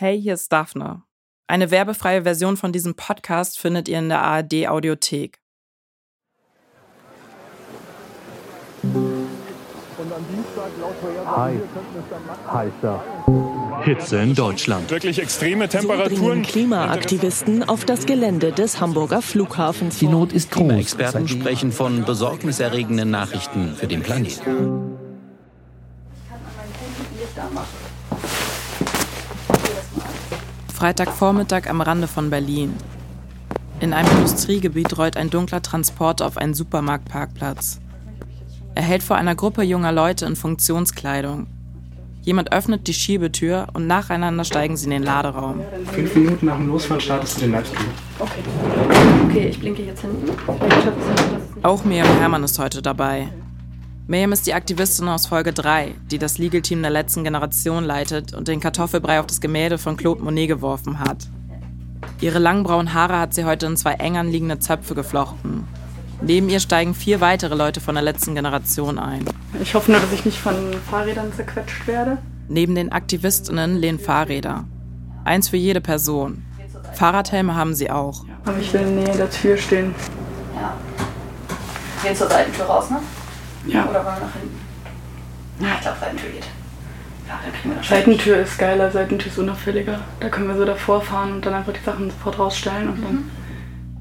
Hey, hier ist Daphne. Eine werbefreie Version von diesem Podcast findet ihr in der ARD Audiothek. Heiß. Heißer. Hitze in Deutschland. Wirklich extreme So Temperaturen. dringen Klimaaktivisten auf das Gelände des Hamburger Flughafens Die. Not ist groß. Experten sprechen von besorgniserregenden Nachrichten für den Planeten. Freitagvormittag am Rande von Berlin. In einem Industriegebiet rollt ein dunkler Transporter auf einen Supermarktparkplatz. Er hält vor einer Gruppe junger Leute in Funktionskleidung. Jemand öffnet die Schiebetür und nacheinander steigen sie in den Laderaum. Fünf Minuten nach dem Losfahren startest du den Livestream. Okay, ich blinke jetzt hinten. Ich hoffe, dass Auch Miriam Herrmann ist heute dabei. Miriam ist die Aktivistin aus Folge 3, die das Legal Team der letzten Generation leitet und den Kartoffelbrei auf das Gemälde von Claude Monet geworfen hat. Ihre langbraunen Haare hat sie heute in zwei eng anliegende Zöpfe geflochten. Neben ihr steigen vier weitere Leute von der letzten Generation ein. Ich hoffe nur, dass ich nicht von Fahrrädern zerquetscht werde. Neben den Aktivistinnen lehnen Fahrräder. Eins für jede Person. Fahrradhelme haben sie auch. Aber ich will in der Nähe der Tür stehen. Ja. Gehen zur Seitentür raus, ne? Ja. Oder wollen wir nach hinten? Na, ich glaube, Seitentür geht. Ja, dann kriegen wir das. Seitentür ist geiler, Seitentür ist unauffälliger. Da können wir so davor fahren und dann einfach die Sachen sofort rausstellen und dann.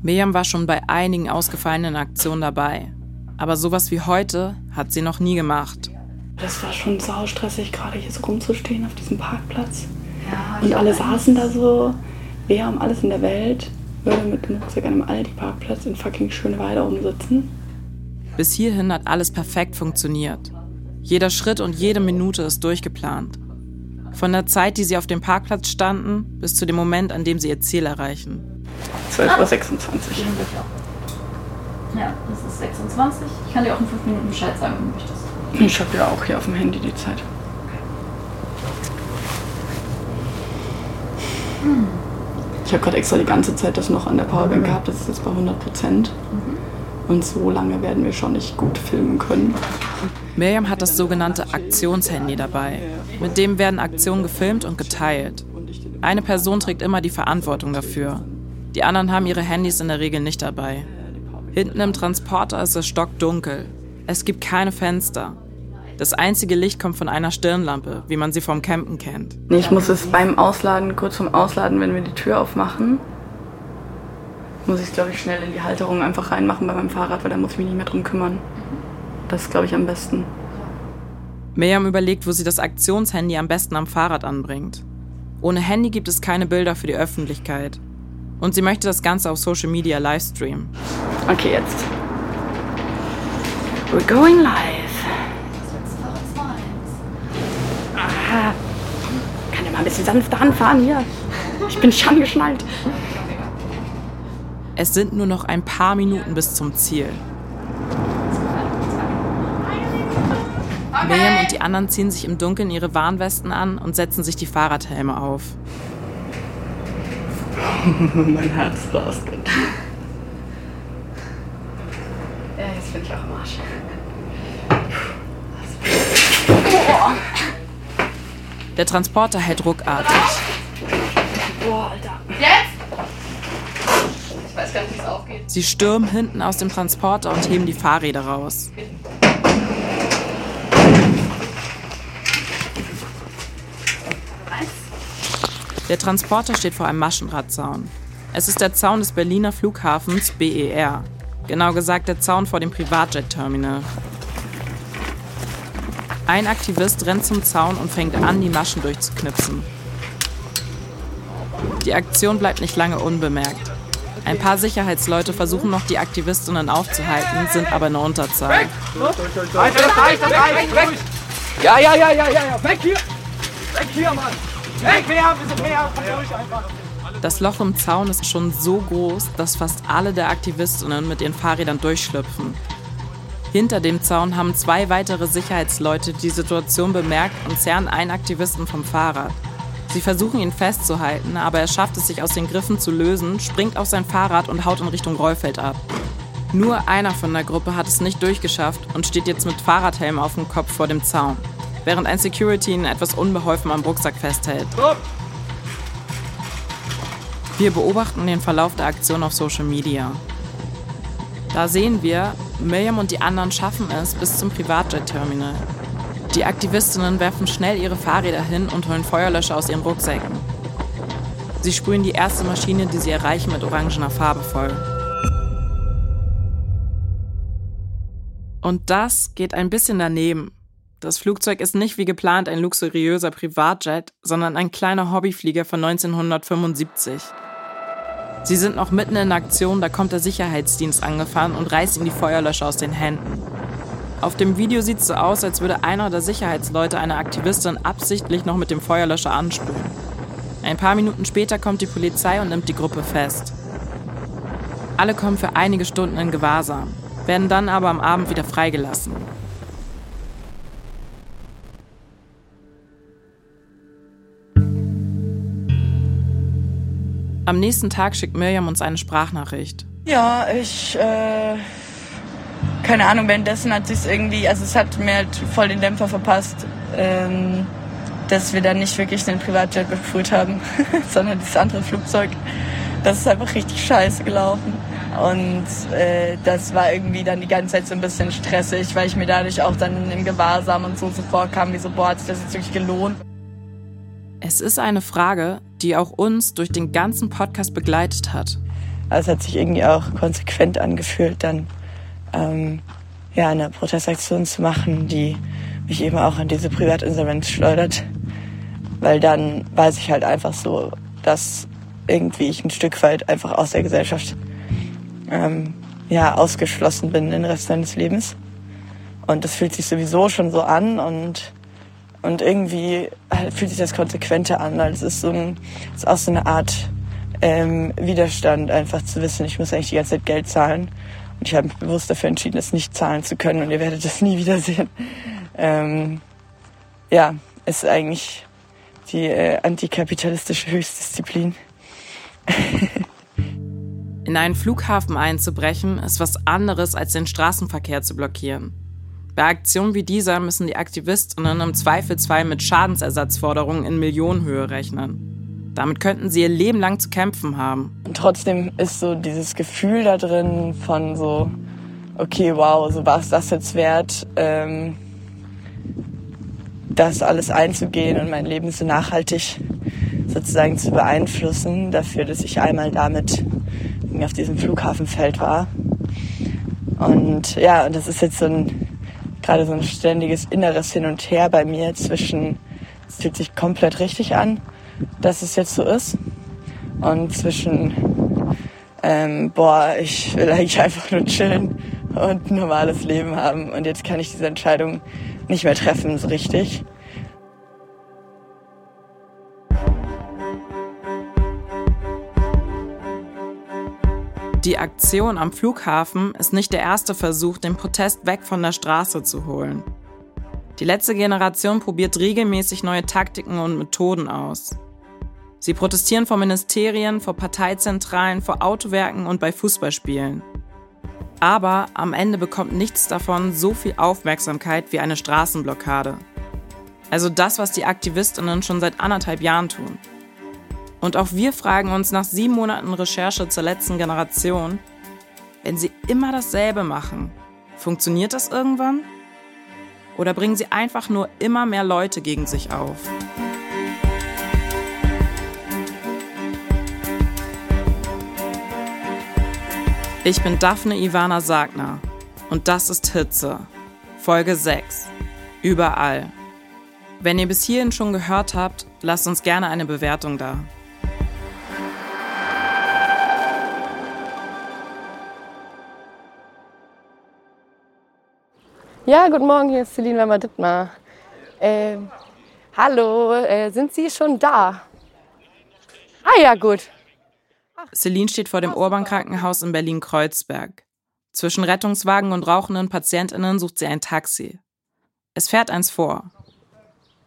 Miriam war schon bei einigen ausgefallenen Aktionen dabei. Aber sowas wie heute hat sie noch nie gemacht. Das war schon saustressig, gerade hier so rumzustehen auf diesem Parkplatz. Ja, Und alle saßen da so. Wer um alles in der Welt würde mit dem Rucksack an einem Aldi-Parkplatz in fucking Schöneweide rumsitzen? Bis hierhin hat alles perfekt funktioniert. Jeder Schritt und jede Minute ist durchgeplant. Von der Zeit, die sie auf dem Parkplatz standen, bis zu dem Moment, an dem sie ihr Ziel erreichen. 12.26 Uhr. Ja, das ist 26. Ich kann dir auch in 5 Minuten Bescheid sagen, wenn du möchtest. Ich habe ja auch hier auf dem Handy die Zeit. Ich habe gerade extra die ganze Zeit das noch an der Powerbank gehabt. Das ist jetzt bei 100 Prozent. Und so lange werden wir schon nicht gut filmen können. Miriam hat das sogenannte Aktionshandy dabei. Mit dem werden Aktionen gefilmt und geteilt. Eine Person trägt immer die Verantwortung dafür. Die anderen haben ihre Handys in der Regel nicht dabei. Hinten im Transporter ist es stockdunkel. Es gibt keine Fenster. Das einzige Licht kommt von einer Stirnlampe, wie man sie vom Campen kennt. Ich muss es beim Ausladen, kurz vorm Ausladen, wenn wir die Tür aufmachen, muss ich es, glaube ich, schnell in die Halterung einfach reinmachen bei meinem Fahrrad, weil da muss ich mich nicht mehr drum kümmern. Das ist, glaube ich, am besten. Miriam überlegt, wo sie das Aktionshandy am besten am Fahrrad anbringt. Ohne Handy gibt es keine Bilder für die Öffentlichkeit. Und sie möchte das Ganze auf Social Media livestreamen. Okay, jetzt. We're going live. Aha. Kann ja mal ein bisschen sanfter anfahren hier. Ich bin schon geschnallt. Es sind nur noch ein paar Minuten bis zum Ziel. Miriam und die anderen ziehen sich im Dunkeln ihre Warnwesten an und setzen sich die Fahrradhelme auf. mein Herz rast. Ja, jetzt bin ich auch im Arsch. Der Transporter hält ruckartig. Boah, Alter. Ich weiß gar nicht, wie es aufgeht. Sie stürmen hinten aus dem Transporter und heben die Fahrräder raus. Der Transporter steht vor einem Maschendrahtzaun. Es ist der Zaun des Berliner Flughafens BER. Genau gesagt der Zaun vor dem Privatjet-Terminal. Ein Aktivist rennt zum Zaun und fängt an, die Maschen durchzuknipsen. Die Aktion bleibt nicht lange unbemerkt. Ein paar Sicherheitsleute versuchen noch, die Aktivistinnen aufzuhalten, sind aber in der Unterzahl. Ja, ja, ja, ja, ja, ja. Weg hier! Weg hier, Mann! Weg her, wir sind komm durch einfach. Das Loch im Zaun ist schon so groß, dass fast alle der Aktivistinnen mit ihren Fahrrädern durchschlüpfen. Hinter dem Zaun haben zwei weitere Sicherheitsleute die Situation bemerkt und zerren einen Aktivisten vom Fahrrad. Sie versuchen ihn festzuhalten, aber er schafft es sich aus den Griffen zu lösen, springt auf sein Fahrrad und haut in Richtung Rollfeld ab. Nur einer von der Gruppe hat es nicht durchgeschafft und steht jetzt mit Fahrradhelm auf dem Kopf vor dem Zaun, während ein Security ihn etwas unbeholfen am Rucksack festhält. Wir beobachten den Verlauf der Aktion auf Social Media. Da sehen wir, Miriam und die anderen schaffen es bis zum Privatjet-Terminal. Die Aktivistinnen werfen schnell ihre Fahrräder hin und holen Feuerlöscher aus ihren Rucksäcken. Sie sprühen die erste Maschine, die sie erreichen, mit orangener Farbe voll. Und das geht ein bisschen daneben. Das Flugzeug ist nicht wie geplant ein luxuriöser Privatjet, sondern ein kleiner Hobbyflieger von 1975. Sie sind noch mitten in Aktion, da kommt der Sicherheitsdienst angefahren und reißt ihm die Feuerlöscher aus den Händen. Auf dem Video sieht es so aus, als würde einer der Sicherheitsleute eine Aktivistin absichtlich noch mit dem Feuerlöscher ansprühen. Ein paar Minuten später kommt die Polizei und nimmt die Gruppe fest. Alle kommen für einige Stunden in Gewahrsam, werden dann aber am Abend wieder freigelassen. Am nächsten Tag schickt Miriam uns eine Sprachnachricht. Ja, ich, äh, keine Ahnung, währenddessen hat sich irgendwie, also es hat mir halt voll den Dämpfer verpasst, ähm, dass wir dann nicht wirklich den Privatjet befrüht haben, sondern dieses andere Flugzeug. Das ist einfach richtig scheiße gelaufen. Und äh, das war irgendwie dann die ganze Zeit so ein bisschen stressig, weil ich mir dadurch auch dann im Gewahrsam und so so vorkam, wie so, boah, hat sich das jetzt wirklich gelohnt. Es ist eine Frage, die auch uns durch den ganzen Podcast begleitet hat. Also es hat sich irgendwie auch konsequent angefühlt, dann ähm, ja, eine Protestaktion zu machen, die mich eben auch an diese Privatinsolvenz schleudert. Weil dann weiß ich halt einfach so, dass irgendwie ich ein Stück weit einfach aus der Gesellschaft ähm, ja, ausgeschlossen bin den Rest meines Lebens. Und das fühlt sich sowieso schon so an und und irgendwie halt fühlt sich das konsequenter an. Also es ist, so ein, es ist auch so eine Art ähm, Widerstand, einfach zu wissen, ich muss eigentlich die ganze Zeit Geld zahlen. Und ich habe mich bewusst dafür entschieden, es nicht zahlen zu können und ihr werdet das nie wiedersehen. Ähm, ja, ist eigentlich die äh, antikapitalistische Höchstdisziplin. In einen Flughafen einzubrechen ist was anderes, als den Straßenverkehr zu blockieren. Bei Aktionen wie dieser müssen die Aktivistinnen im Zweifelsfall mit Schadensersatzforderungen in Millionenhöhe rechnen. Damit könnten sie ihr Leben lang zu kämpfen haben. Und trotzdem ist so dieses Gefühl da drin von so, okay, wow, so war es das jetzt wert, ähm, das alles einzugehen und mein Leben so nachhaltig sozusagen zu beeinflussen, dafür, dass ich einmal damit auf diesem Flughafenfeld war. Und ja, und das ist jetzt so ein gerade so ein ständiges inneres Hin und Her bei mir zwischen, es fühlt sich komplett richtig an, dass es jetzt so ist, und zwischen, ähm, boah, ich will eigentlich einfach nur chillen und ein normales Leben haben und jetzt kann ich diese Entscheidung nicht mehr treffen, so richtig. Die Aktion am Flughafen ist nicht der erste Versuch, den Protest weg von der Straße zu holen. Die letzte Generation probiert regelmäßig neue Taktiken und Methoden aus. Sie protestieren vor Ministerien, vor Parteizentralen, vor Autowerken und bei Fußballspielen. Aber am Ende bekommt nichts davon so viel Aufmerksamkeit wie eine Straßenblockade. Also das, was die Aktivistinnen schon seit anderthalb Jahren tun. Und auch wir fragen uns nach sieben Monaten Recherche zur letzten Generation, wenn sie immer dasselbe machen, funktioniert das irgendwann? Oder bringen sie einfach nur immer mehr Leute gegen sich auf? Ich bin Daphne Ivana Sagner und das ist Hitze, Folge 6. Überall. Wenn ihr bis hierhin schon gehört habt, lasst uns gerne eine Bewertung da. Ja, guten Morgen, hier ist Celine Weimar-Dittmar. Äh, hallo, äh, sind Sie schon da? Ah ja, gut. Celine steht vor dem Urban-Krankenhaus in Berlin-Kreuzberg. Zwischen Rettungswagen und rauchenden PatientInnen sucht sie ein Taxi. Es fährt eins vor.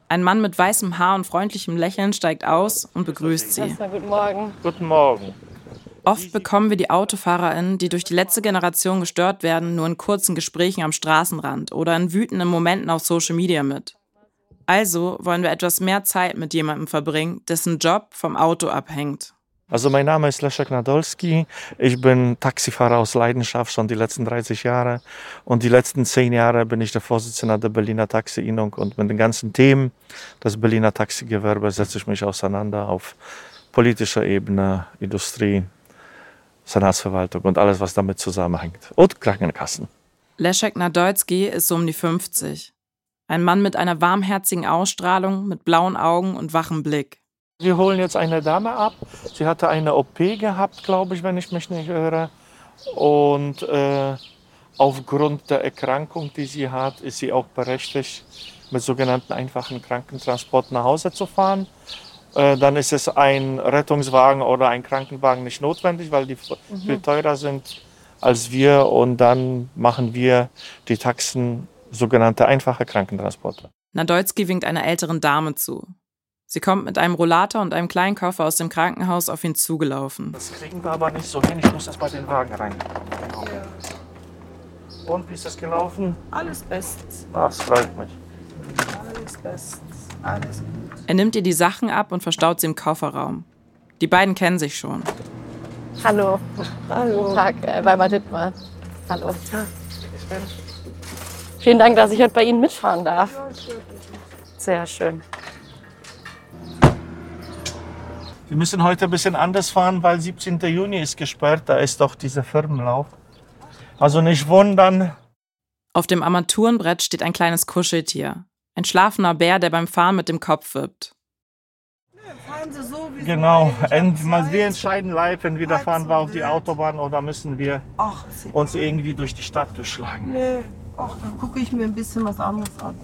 Ein Mann mit weißem Haar und freundlichem Lächeln steigt aus und begrüßt sie. Guten Morgen. Guten Morgen. Oft bekommen wir die AutofahrerInnen, die durch die letzte Generation gestört werden, nur in kurzen Gesprächen am Straßenrand oder in wütenden Momenten auf Social Media mit. Also wollen wir etwas mehr Zeit mit jemandem verbringen, dessen Job vom Auto abhängt. Also mein Name ist Leszek Nadolski. Ich bin Taxifahrer aus Leidenschaft schon die letzten 30 Jahre. Und die letzten zehn Jahre bin ich der Vorsitzende der Berliner Taxi-Innung. Und mit den ganzen Themen des Berliner Taxigewerbe setze ich mich auseinander auf politischer Ebene, Industrie, Senatsverwaltung und alles, was damit zusammenhängt. Und Krankenkassen. Leszek Nadolski ist um die 50. Ein Mann mit einer warmherzigen Ausstrahlung, mit blauen Augen und wachem Blick. Wir holen jetzt eine Dame ab. Sie hatte eine OP gehabt, glaube ich, wenn ich mich nicht irre. Und äh, aufgrund der Erkrankung, die sie hat, ist sie auch berechtigt, mit sogenannten einfachen Krankentransport nach Hause zu fahren. Äh, dann ist es ein Rettungswagen oder ein Krankenwagen nicht notwendig, weil die mhm. viel teurer sind als wir. Und dann machen wir die Taxen sogenannte einfache Krankentransporte. Nadolski winkt einer älteren Dame zu. Sie kommt mit einem Rollator und einem kleinen Koffer aus dem Krankenhaus auf ihn zugelaufen. Das kriegen wir aber nicht so hin. Ich muss erst mal den Wagen rein. Und wie ist das gelaufen? Alles bestens. Das freut mich. Alles bestens. Alles gut. Er nimmt ihr die Sachen ab und verstaut sie im Kofferraum. Die beiden kennen sich schon. Hallo. Hallo. Guten Tag, äh, Weimar Dittmar. Hallo. Vielen Dank, dass ich heute bei Ihnen mitfahren darf. Sehr schön. Wir müssen heute ein bisschen anders fahren, weil 17. Juni ist gesperrt. Da ist doch dieser Firmenlauf. Also nicht wundern. Auf dem Armaturenbrett steht ein kleines Kuscheltier. Ein schlafender Bär, der beim Fahren mit dem Kopf wippt. Fahren Sie so, wie Genau, Ent, wir entscheiden live, entweder fahren wir auf die Autobahn oder müssen wir uns irgendwie durch die Stadt durchschlagen. nee. Ach, dann gucke ich mir ein bisschen was anderes an.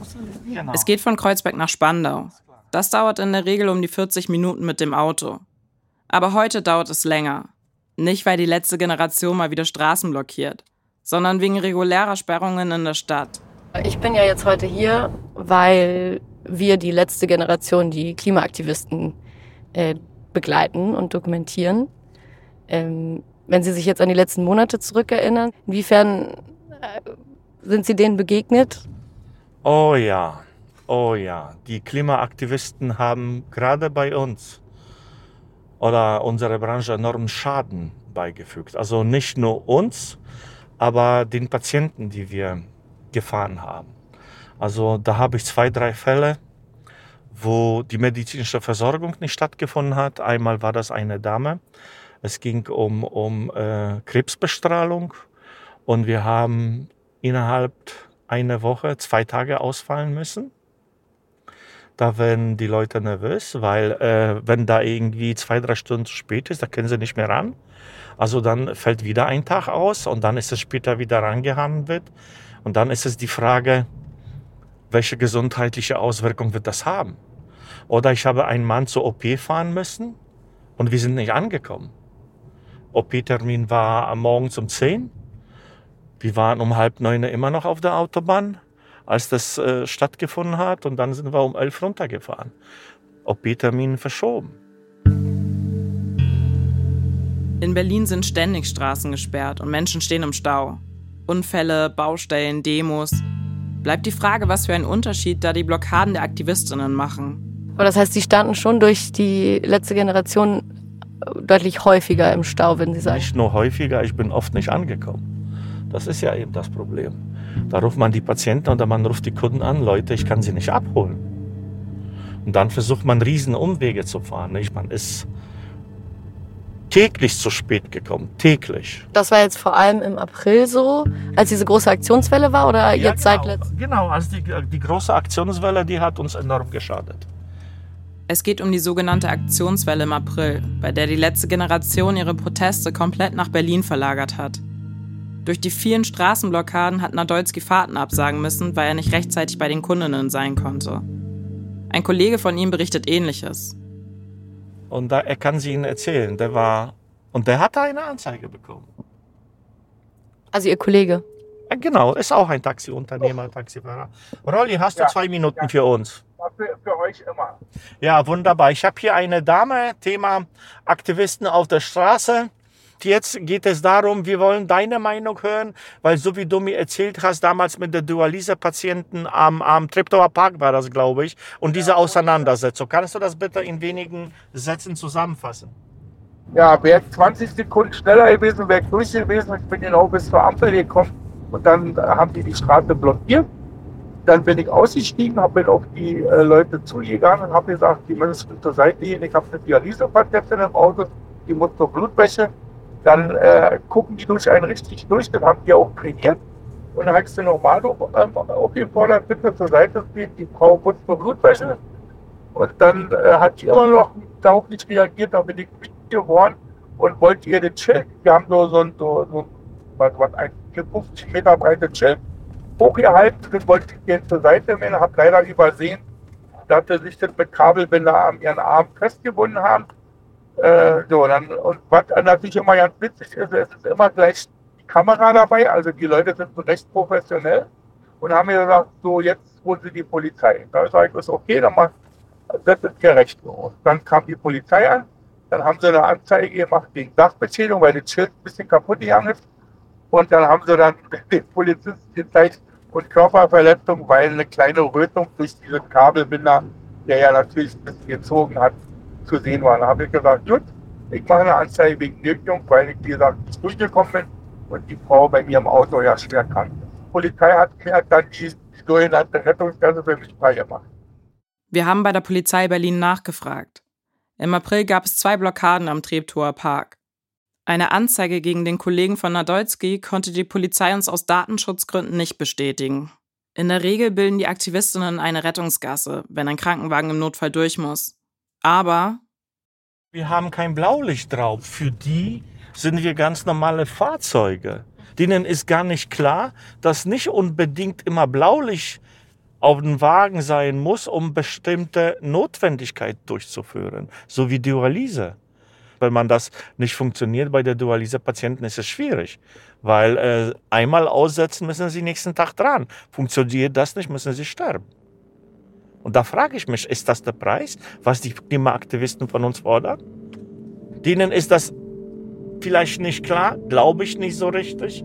Genau. Es geht von Kreuzberg nach Spandau. Das dauert in der Regel um die 40 Minuten mit dem Auto. Aber heute dauert es länger. Nicht, weil die letzte Generation mal wieder Straßen blockiert, sondern wegen regulärer Sperrungen in der Stadt. Ich bin ja jetzt heute hier, weil wir die letzte Generation, die Klimaaktivisten, äh, begleiten und dokumentieren. Ähm, wenn Sie sich jetzt an die letzten Monate zurückerinnern, inwiefern äh, sind Sie denen begegnet? Oh ja, oh ja. Die Klimaaktivisten haben gerade bei uns oder unserer Branche enormen Schaden beigefügt. Also nicht nur uns, aber den Patienten, die wir gefahren haben. Also da habe ich zwei, drei Fälle, wo die medizinische Versorgung nicht stattgefunden hat. Einmal war das eine Dame. Es ging um, um äh, Krebsbestrahlung und wir haben innerhalb einer Woche zwei Tage ausfallen müssen. Da werden die Leute nervös, weil äh, wenn da irgendwie zwei, drei Stunden zu spät ist, da können sie nicht mehr ran. Also dann fällt wieder ein Tag aus und dann ist es später wieder rangehandelt. Und dann ist es die Frage, welche gesundheitliche Auswirkung wird das haben? Oder ich habe einen Mann zur OP fahren müssen und wir sind nicht angekommen. OP-Termin war am Morgen um 10. Wir waren um halb neun immer noch auf der Autobahn als das äh, stattgefunden hat. Und dann sind wir um elf runtergefahren. OP-Termin verschoben. In Berlin sind ständig Straßen gesperrt und Menschen stehen im Stau. Unfälle, Baustellen, Demos. Bleibt die Frage, was für einen Unterschied da die Blockaden der Aktivistinnen machen. Aber das heißt, sie standen schon durch die letzte Generation deutlich häufiger im Stau, wenn Sie sagen. Nicht nur häufiger, ich bin oft nicht angekommen. Das ist ja eben das Problem. Da ruft man die Patienten oder man ruft die Kunden an, Leute, ich kann sie nicht abholen. Und dann versucht man riesen Umwege zu fahren. Nicht? Man ist täglich zu spät gekommen, täglich. Das war jetzt vor allem im April so, als diese große Aktionswelle war oder Ja, jetzt genau, seit letztem? Genau, also die, die große Aktionswelle, die hat uns enorm geschadet. Es geht um die sogenannte Aktionswelle im April, bei der die letzte Generation ihre Proteste komplett nach Berlin verlagert hat. Durch die vielen Straßenblockaden hat Nadolski Fahrten absagen müssen, weil er nicht rechtzeitig bei den Kundinnen sein konnte. Ein Kollege von ihm berichtet ähnliches. Und da, er kann sie Ihnen erzählen, der war, und der hatte eine Anzeige bekommen. Also Ihr Kollege. Ja, genau, ist auch ein Taxiunternehmer, Taxifahrer. Rolli, hast du Ja. zwei Minuten für uns? Für, für euch immer. Ja, wunderbar. Ich habe hier eine Dame, Thema Aktivisten auf der Straße. Jetzt geht es darum, wir wollen deine Meinung hören, weil so wie du mir erzählt hast, damals mit der Dialyse-Patienten am, am Treptower Park war das, glaube ich, und diese Auseinandersetzung. Kannst du das bitte in wenigen Sätzen zusammenfassen? Ja, wäre ich 20 Sekunden schneller gewesen, wäre durch gewesen. Ich bin genau bis zur Ampel gekommen und dann haben die die Straße blockiert. Dann bin ich ausgestiegen, habe mit auf die äh, Leute zugegangen und habe gesagt, die müssen zur Seite gehen. Ich habe eine Dialysepatientin im Auto, die muss zur Blutwäsche. Dann äh, gucken die durch einen richtig durch, das haben die auch trainiert. Und dann ich sie nochmal ähm, aufgefordert, bitte zur Seite gehen, die Frau muss zur Blutwäsche. Und dann äh, hat die immer noch darauf nicht reagiert, da bin ich geworden und wollte ihr den Schild, wir haben so, so, so, so was, was, ein 50 Meter breites Schild hochgehalten, das wollte ich ihr zur Seite nehmen, habe leider übersehen, dass sie sich das mit Kabelbinder an ihren Arm festgebunden haben. Äh, so, dann, und was natürlich immer ganz witzig ist, es ist immer gleich die Kamera dabei, also die Leute sind recht professionell und haben mir gesagt, so jetzt holen sie die Polizei. Da sage ich, ist okay, dann mach, das ist gerecht. Und dann kam die Polizei an, dann haben sie eine Anzeige gemacht gegen Sachbeschädigung, weil das Schild ein bisschen kaputt gegangen ist. Und dann haben sie dann den Polizisten gezeigt und Körperverletzung, weil eine kleine Rötung durch diesen Kabelbinder, der ja natürlich ein bisschen gezogen hat, zu sehen war. Da habe ich gesagt, gut, ich mache eine Anzeige wegen Nötigung, weil ich, wie gesagt, durchgekommen bin und die Frau bei mir im Auto ja schwer ist. Die Polizei hat mir dann die sogenannte Rettungsgasse für mich freigemacht. Wir haben bei der Polizei Berlin nachgefragt. Im April gab es zwei Blockaden am Treptower Park. Eine Anzeige gegen den Kollegen von Nadolski konnte die Polizei uns aus Datenschutzgründen nicht bestätigen. In der Regel bilden die Aktivistinnen eine Rettungsgasse, wenn ein Krankenwagen im Notfall durch muss. Aber wir haben kein Blaulicht drauf. Für die sind wir ganz normale Fahrzeuge. Denen ist gar nicht klar, dass nicht unbedingt immer Blaulicht auf dem Wagen sein muss, um bestimmte Notwendigkeit durchzuführen, so wie Dialyse. Wenn man das nicht funktioniert bei der Dialyse-Patienten, ist es schwierig, weil äh, einmal aussetzen müssen sie nächsten Tag dran. Funktioniert das nicht, müssen sie sterben. Und da frage ich mich, ist das der Preis, was die Klimaaktivisten von uns fordern? Denen ist das vielleicht nicht klar, glaube ich nicht so richtig.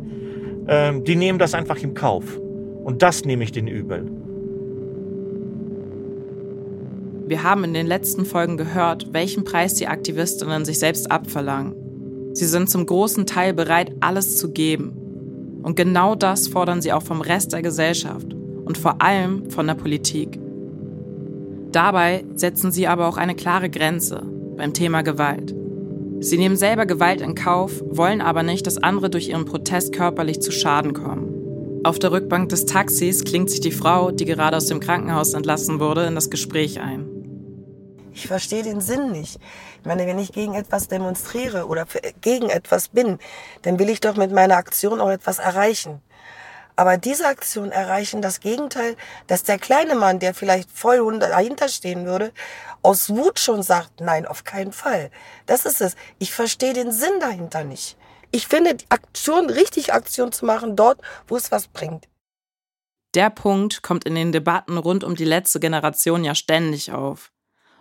Ähm, die nehmen das einfach im Kauf. Und das nehme ich den übel. Wir haben in den letzten Folgen gehört, welchen Preis die Aktivistinnen sich selbst abverlangen. Sie sind zum großen Teil bereit, alles zu geben. Und genau das fordern sie auch vom Rest der Gesellschaft und vor allem von der Politik. Dabei setzen sie aber auch eine klare Grenze beim Thema Gewalt. Sie nehmen selber Gewalt in Kauf, wollen aber nicht, dass andere durch ihren Protest körperlich zu Schaden kommen. Auf der Rückbank des Taxis klingt sich die Frau, die gerade aus dem Krankenhaus entlassen wurde, in das Gespräch ein. Ich verstehe den Sinn nicht. Ich meine, wenn ich gegen etwas demonstriere oder gegen etwas bin, dann will ich doch mit meiner Aktion auch etwas erreichen. Aber diese Aktion erreichen das Gegenteil, dass der kleine Mann, der vielleicht voll dahinter stehen würde, aus Wut schon sagt, nein, auf keinen Fall. Das ist es. Ich verstehe den Sinn dahinter nicht. Ich finde, die Aktion, richtig Aktion zu machen, dort, wo es was bringt. Der Punkt kommt in den Debatten rund um die letzte Generation ja ständig auf.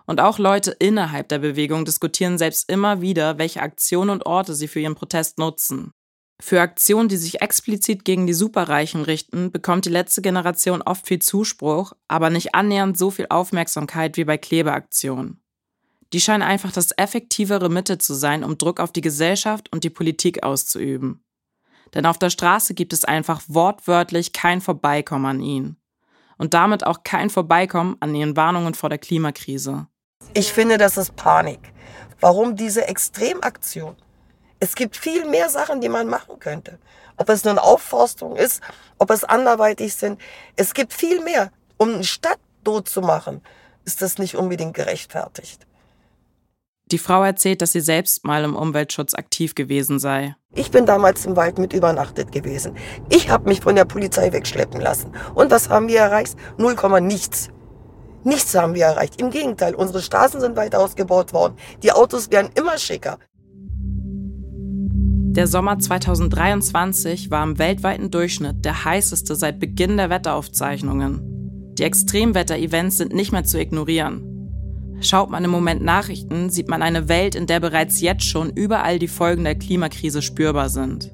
Und auch Leute innerhalb der Bewegung diskutieren selbst immer wieder, welche Aktionen und Orte sie für ihren Protest nutzen. Für Aktionen, die sich explizit gegen die Superreichen richten, bekommt die letzte Generation oft viel Zuspruch, aber nicht annähernd so viel Aufmerksamkeit wie bei Klebeaktionen. Die scheinen einfach das effektivere Mittel zu sein, um Druck auf die Gesellschaft und die Politik auszuüben. Denn auf der Straße gibt es einfach wortwörtlich kein Vorbeikommen an ihnen. Und damit auch kein Vorbeikommen an ihren Warnungen vor der Klimakrise. Ich finde, das ist Panik. Warum diese Extremaktion? Es gibt viel mehr Sachen, die man machen könnte. Ob es nun Aufforstung ist, ob es anderweitig sind. Es gibt viel mehr. Um eine Stadt tot zu machen, ist das nicht unbedingt gerechtfertigt. Die Frau erzählt, dass sie selbst mal im Umweltschutz aktiv gewesen sei. Ich bin damals im Wald mit übernachtet gewesen. Ich habe mich von der Polizei wegschleppen lassen. Und was haben wir erreicht? Null Komma nichts. Nichts haben wir erreicht. Im Gegenteil, unsere Straßen sind weit ausgebaut worden. Die Autos werden immer schicker. Der Sommer 2023 war im weltweiten Durchschnitt der heißeste seit Beginn der Wetteraufzeichnungen. Die Extremwetter-Events sind nicht mehr zu ignorieren. Schaut man im Moment Nachrichten, sieht man eine Welt, in der bereits jetzt schon überall die Folgen der Klimakrise spürbar sind.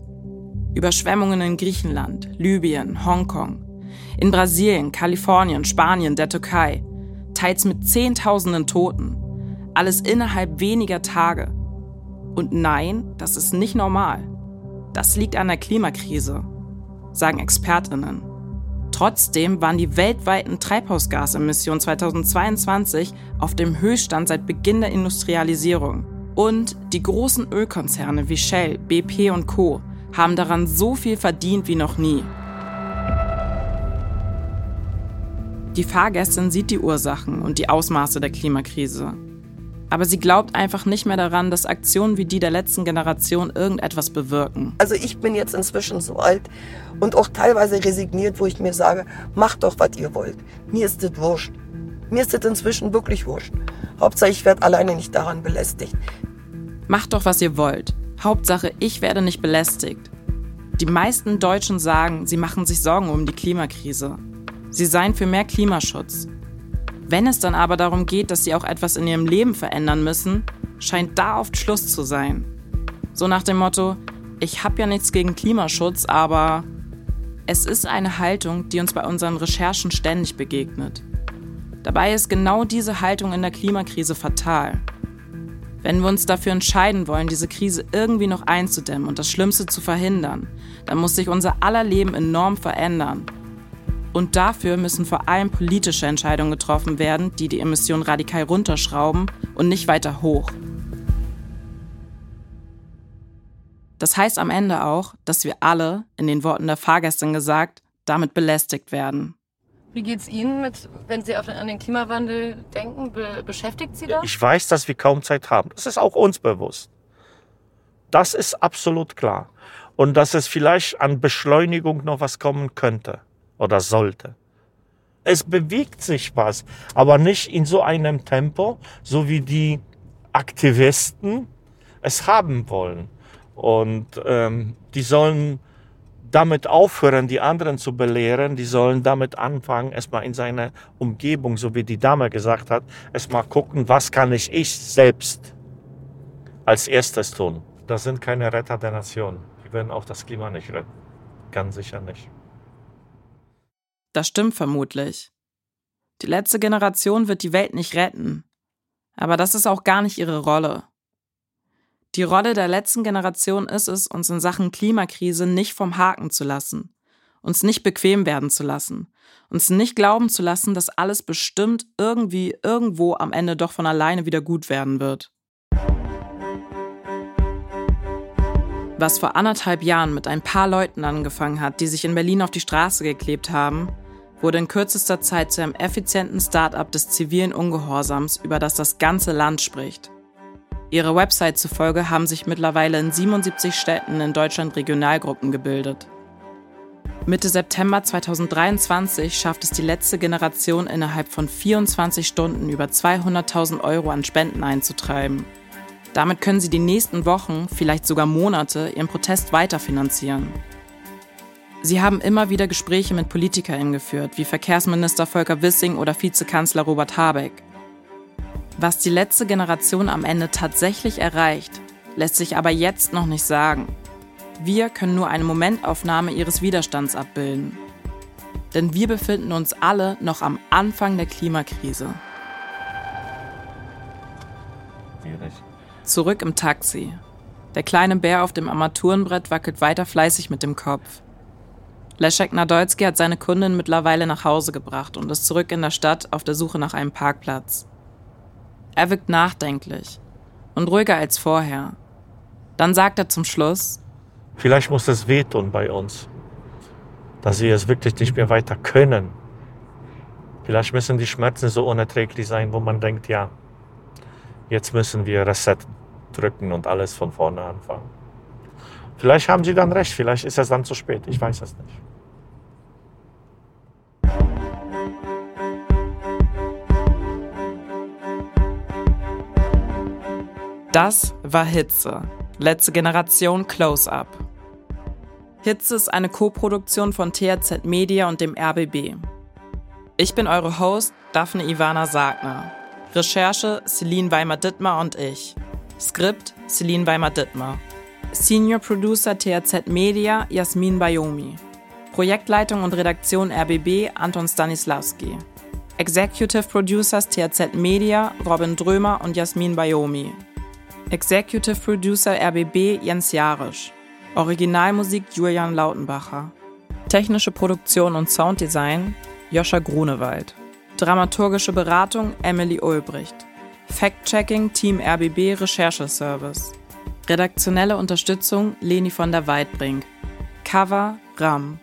Überschwemmungen in Griechenland, Libyen, Hongkong, in Brasilien, Kalifornien, Spanien, der Türkei – teils mit Zehntausenden Toten. Alles innerhalb weniger Tage. Und nein, das ist nicht normal. Das liegt an der Klimakrise, sagen Expertinnen. Trotzdem waren die weltweiten Treibhausgasemissionen 2022 auf dem Höchststand seit Beginn der Industrialisierung. Und die großen Ölkonzerne wie Shell, BP und Co haben daran so viel verdient wie noch nie. Die Fahrgästin sieht die Ursachen und die Ausmaße der Klimakrise. Aber sie glaubt einfach nicht mehr daran, dass Aktionen wie die der letzten Generation irgendetwas bewirken. Also ich bin jetzt inzwischen so alt und auch teilweise resigniert, wo ich mir sage, macht doch, was ihr wollt. Mir ist das wurscht. Mir ist das inzwischen wirklich wurscht. Hauptsache, ich werde alleine nicht daran belästigt. Macht doch, was ihr wollt. Hauptsache, ich werde nicht belästigt. Die meisten Deutschen sagen, sie machen sich Sorgen um die Klimakrise. Sie seien für mehr Klimaschutz. Wenn es dann aber darum geht, dass sie auch etwas in ihrem Leben verändern müssen, scheint da oft Schluss zu sein. So nach dem Motto, ich habe ja nichts gegen Klimaschutz, aber es ist eine Haltung, die uns bei unseren Recherchen ständig begegnet. Dabei ist genau diese Haltung in der Klimakrise fatal. Wenn wir uns dafür entscheiden wollen, diese Krise irgendwie noch einzudämmen und das Schlimmste zu verhindern, dann muss sich unser aller Leben enorm verändern. Und dafür müssen vor allem politische Entscheidungen getroffen werden, die die Emissionen radikal runterschrauben und nicht weiter hoch. Das heißt am Ende auch, dass wir alle, in den Worten der Fahrgästin gesagt, damit belästigt werden. Wie geht es Ihnen mit, wenn Sie auf, an den Klimawandel denken? Be beschäftigt Sie das? Ich weiß, dass wir kaum Zeit haben. Das ist auch uns bewusst. Das ist absolut klar. Und dass es vielleicht an Beschleunigung noch was kommen könnte oder sollte. Es bewegt sich was, aber nicht in so einem Tempo, so wie die Aktivisten es haben wollen. Und ähm, die sollen damit aufhören, die anderen zu belehren. Die sollen damit anfangen, erstmal in seiner Umgebung, so wie die Dame gesagt hat, erstmal gucken, was kann ich ich selbst als erstes tun. Das sind keine Retter der Nation. Die werden auch das Klima nicht retten. Ganz sicher nicht. Das stimmt vermutlich. Die letzte Generation wird die Welt nicht retten. Aber das ist auch gar nicht ihre Rolle. Die Rolle der letzten Generation ist es, uns in Sachen Klimakrise nicht vom Haken zu lassen, uns nicht bequem werden zu lassen, uns nicht glauben zu lassen, dass alles bestimmt irgendwie irgendwo am Ende doch von alleine wieder gut werden wird. Was vor anderthalb Jahren mit ein paar Leuten angefangen hat, die sich in Berlin auf die Straße geklebt haben, wurde in kürzester Zeit zu einem effizienten Start-up des zivilen Ungehorsams, über das das ganze Land spricht. Ihrer Website zufolge haben sich mittlerweile in 77 Städten in Deutschland Regionalgruppen gebildet. Mitte September 2023 schafft es die letzte Generation innerhalb von 24 Stunden über 200.000 Euro an Spenden einzutreiben. Damit können sie die nächsten Wochen, vielleicht sogar Monate, ihren Protest weiterfinanzieren. Sie haben immer wieder Gespräche mit PolitikerInnen geführt, wie Verkehrsminister Volker Wissing oder Vizekanzler Robert Habeck. Was die letzte Generation am Ende tatsächlich erreicht, lässt sich aber jetzt noch nicht sagen. Wir können nur eine Momentaufnahme ihres Widerstands abbilden. Denn wir befinden uns alle noch am Anfang der Klimakrise. Zurück im Taxi. Der kleine Bär auf dem Armaturenbrett wackelt weiter fleißig mit dem Kopf. Leszek Nadolski hat seine Kundin mittlerweile nach Hause gebracht und ist zurück in der Stadt auf der Suche nach einem Parkplatz. Er wirkt nachdenklich und ruhiger als vorher. Dann sagt er zum Schluss, Vielleicht muss es wehtun bei uns, dass sie es wirklich nicht mehr weiter können. Vielleicht müssen die Schmerzen so unerträglich sein, wo man denkt, ja, jetzt müssen wir Reset drücken und alles von vorne anfangen. Vielleicht haben sie dann recht, vielleicht ist es dann zu spät, ich weiß es nicht. Das war Hitze. Letzte Generation Close-Up. Hitze ist eine Co-Produktion von THZ Media und dem RBB. Ich bin eure Host Daphne Ivana Sagner. Recherche Celine Weimer-Dittmar und ich. Skript Celine Weimer-Dittmar. Senior Producer THZ Media Jasmin Bayomi. Projektleitung und Redaktion RBB Anton Stanislavski. Executive Producers THZ Media Robin Drömer und Jasmin Bayomi. Executive Producer RBB Jens Jarisch. Originalmusik Julian Lautenbacher. Technische Produktion und Sounddesign Joscha Grunewald. Dramaturgische Beratung Emily Ulbricht. Fact-Checking Team RBB Rechercheservice. Redaktionelle Unterstützung Leni von der Weidbrink. Cover Ram.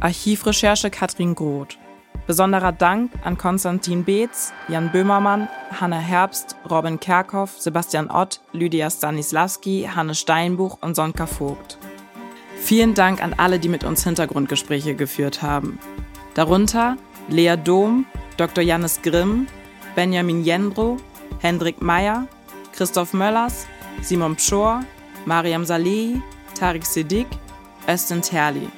Archivrecherche Katrin Groth. Besonderer Dank an Konstantin Beetz, Jan Böhmermann, Hanne Herbst, Robin Kerkhoff, Sebastian Ott, Lydia Stanislavski, Hanne Steinbuch und Sonka Vogt. Vielen Dank an alle, die mit uns Hintergrundgespräche geführt haben. Darunter Lea Dom, Dr. Jannis Grimm, Benjamin Jendro, Hendrik Meyer, Christoph Möllers, Simon Pschor, Mariam Saleh, Tarik Siddiq, Östin Terli.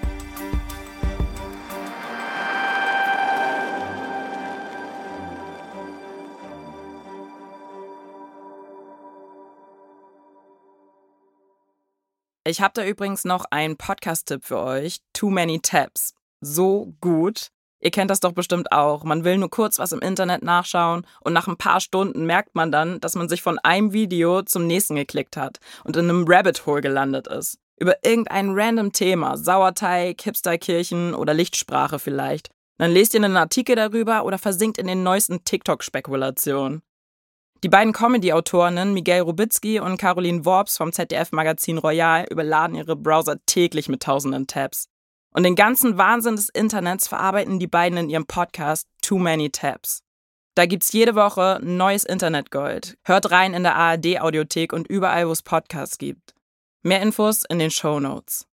Ich habe da übrigens noch einen Podcast-Tipp für euch. Too Many Tabs. So gut. Ihr kennt das doch bestimmt auch. Man will nur kurz was im Internet nachschauen und nach ein paar Stunden merkt man dann, dass man sich von einem Video zum nächsten geklickt hat und in einem Rabbit Hole gelandet ist. Über irgendein random Thema, Sauerteig, Hipsterkirchen oder Lichtsprache vielleicht. Dann lest ihr einen Artikel darüber oder versinkt in den neuesten TikTok-Spekulationen. Die beiden Comedy-Autorinnen Miguel Rubitzky und Caroline Worps vom ZDF-Magazin Royal überladen ihre Browser täglich mit tausenden Tabs. Und den ganzen Wahnsinn des Internets verarbeiten die beiden in ihrem Podcast Too Many Tabs. Da gibt's jede Woche neues Internetgold. Hört rein in der ARD-Audiothek und überall, wo es Podcasts gibt. Mehr Infos in den Show Notes.